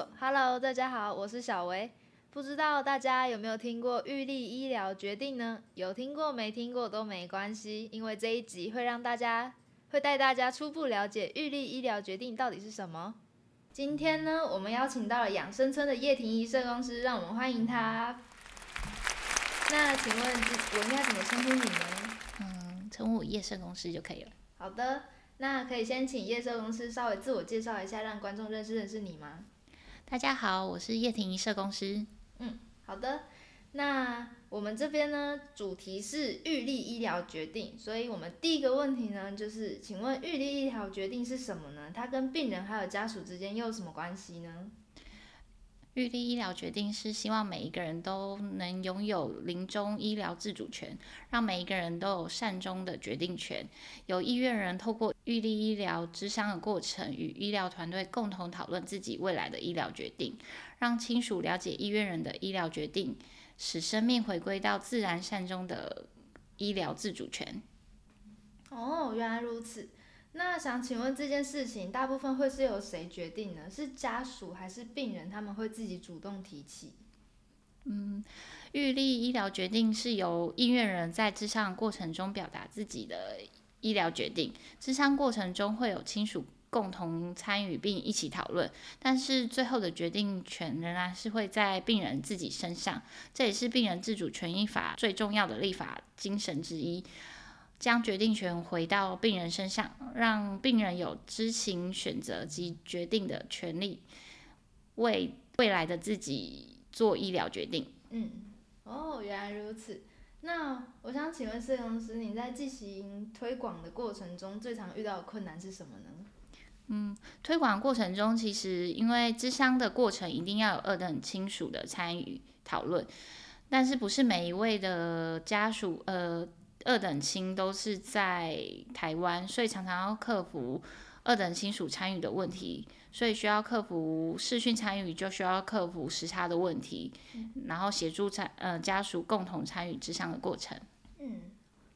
所。Hello，大家好，我是小维。不知道大家有没有听过玉立医疗决定呢？有听过没听过都没关系，因为这一集会让大家会带大家初步了解玉立医疗决定到底是什么。今天呢，我们邀请到了养生村的叶婷仪社公司，让我们欢迎他。那请问我应该怎么称呼你呢？嗯，称呼我叶社公司就可以了。好的。那可以先请叶社公司稍微自我介绍一下，让观众认识认识你吗？大家好，我是叶婷仪社公司。嗯，好的。那我们这边呢，主题是预立医疗决定，所以我们第一个问题呢，就是请问预立医疗决定是什么呢？它跟病人还有家属之间又有什么关系呢？预立医疗决定是希望每一个人都能拥有临终医疗自主权，让每一个人都有善终的决定权。有意愿人透过预立医疗之商的过程，与医疗团队共同讨论自己未来的医疗决定，让亲属了解意愿人的医疗决定，使生命回归到自然善终的医疗自主权。哦，原来如此。那想请问这件事情大部分会是由谁决定呢？是家属还是病人？他们会自己主动提起？嗯，预立医疗决定是由医院人在咨商过程中表达自己的医疗决定。咨商过程中会有亲属共同参与并一起讨论，但是最后的决定权仍然是会在病人自己身上。这也是病人自主权益法最重要的立法精神之一。将决定权回到病人身上，让病人有知情、选择及决定的权利，为未来的自己做医疗决定。嗯，哦，原来如此。那我想请问摄影师，你在进行推广的过程中，最常遇到的困难是什么呢？嗯，推广过程中，其实因为智商的过程一定要有二等亲属的参与讨论，但是不是每一位的家属，呃。二等亲都是在台湾，所以常常要克服二等亲属参与的问题，所以需要克服视讯参与，就需要克服时差的问题，然后协助参呃家属共同参与之上的过程。嗯，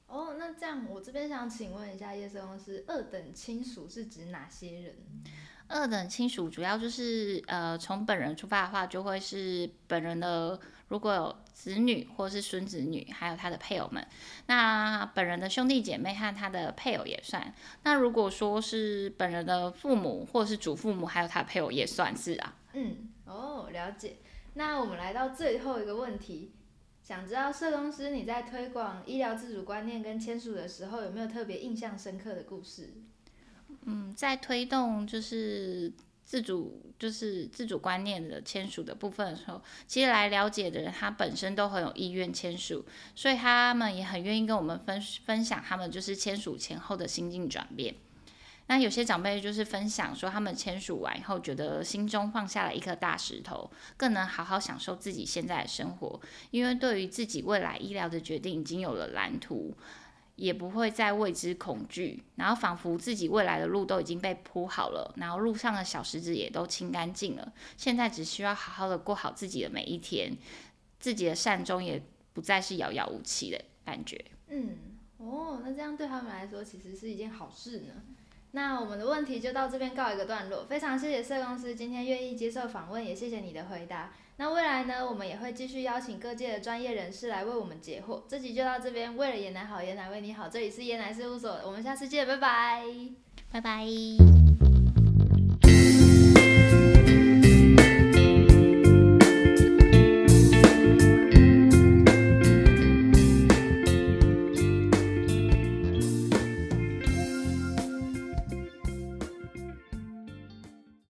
哦，那这样我这边想请问一下叶生公司，二等亲属是指哪些人？二等亲属主要就是呃从本人出发的话，就会是本人的。如果有子女或是孙子女，还有他的配偶们，那本人的兄弟姐妹和他的配偶也算。那如果说是本人的父母或是祖父母，还有他的配偶也算是啊。嗯，哦，了解。那我们来到最后一个问题，想知道社公司你在推广医疗自主观念跟签署的时候，有没有特别印象深刻的故事？嗯，在推动就是。自主就是自主观念的签署的部分的时候，其实来了解的人，他本身都很有意愿签署，所以他们也很愿意跟我们分分享他们就是签署前后的心境转变。那有些长辈就是分享说，他们签署完以后，觉得心中放下了一颗大石头，更能好好享受自己现在的生活，因为对于自己未来医疗的决定已经有了蓝图。也不会再为之恐惧，然后仿佛自己未来的路都已经被铺好了，然后路上的小石子也都清干净了，现在只需要好好的过好自己的每一天，自己的善终也不再是遥遥无期的感觉。嗯，哦，那这样对他们来说其实是一件好事呢。那我们的问题就到这边告一个段落，非常谢谢社公司今天愿意接受访问，也谢谢你的回答。那未来呢，我们也会继续邀请各界的专业人士来为我们解惑。这集就到这边，为了椰奶好，椰奶为你好。这里是椰奶事务所，我们下次见，拜拜，拜拜。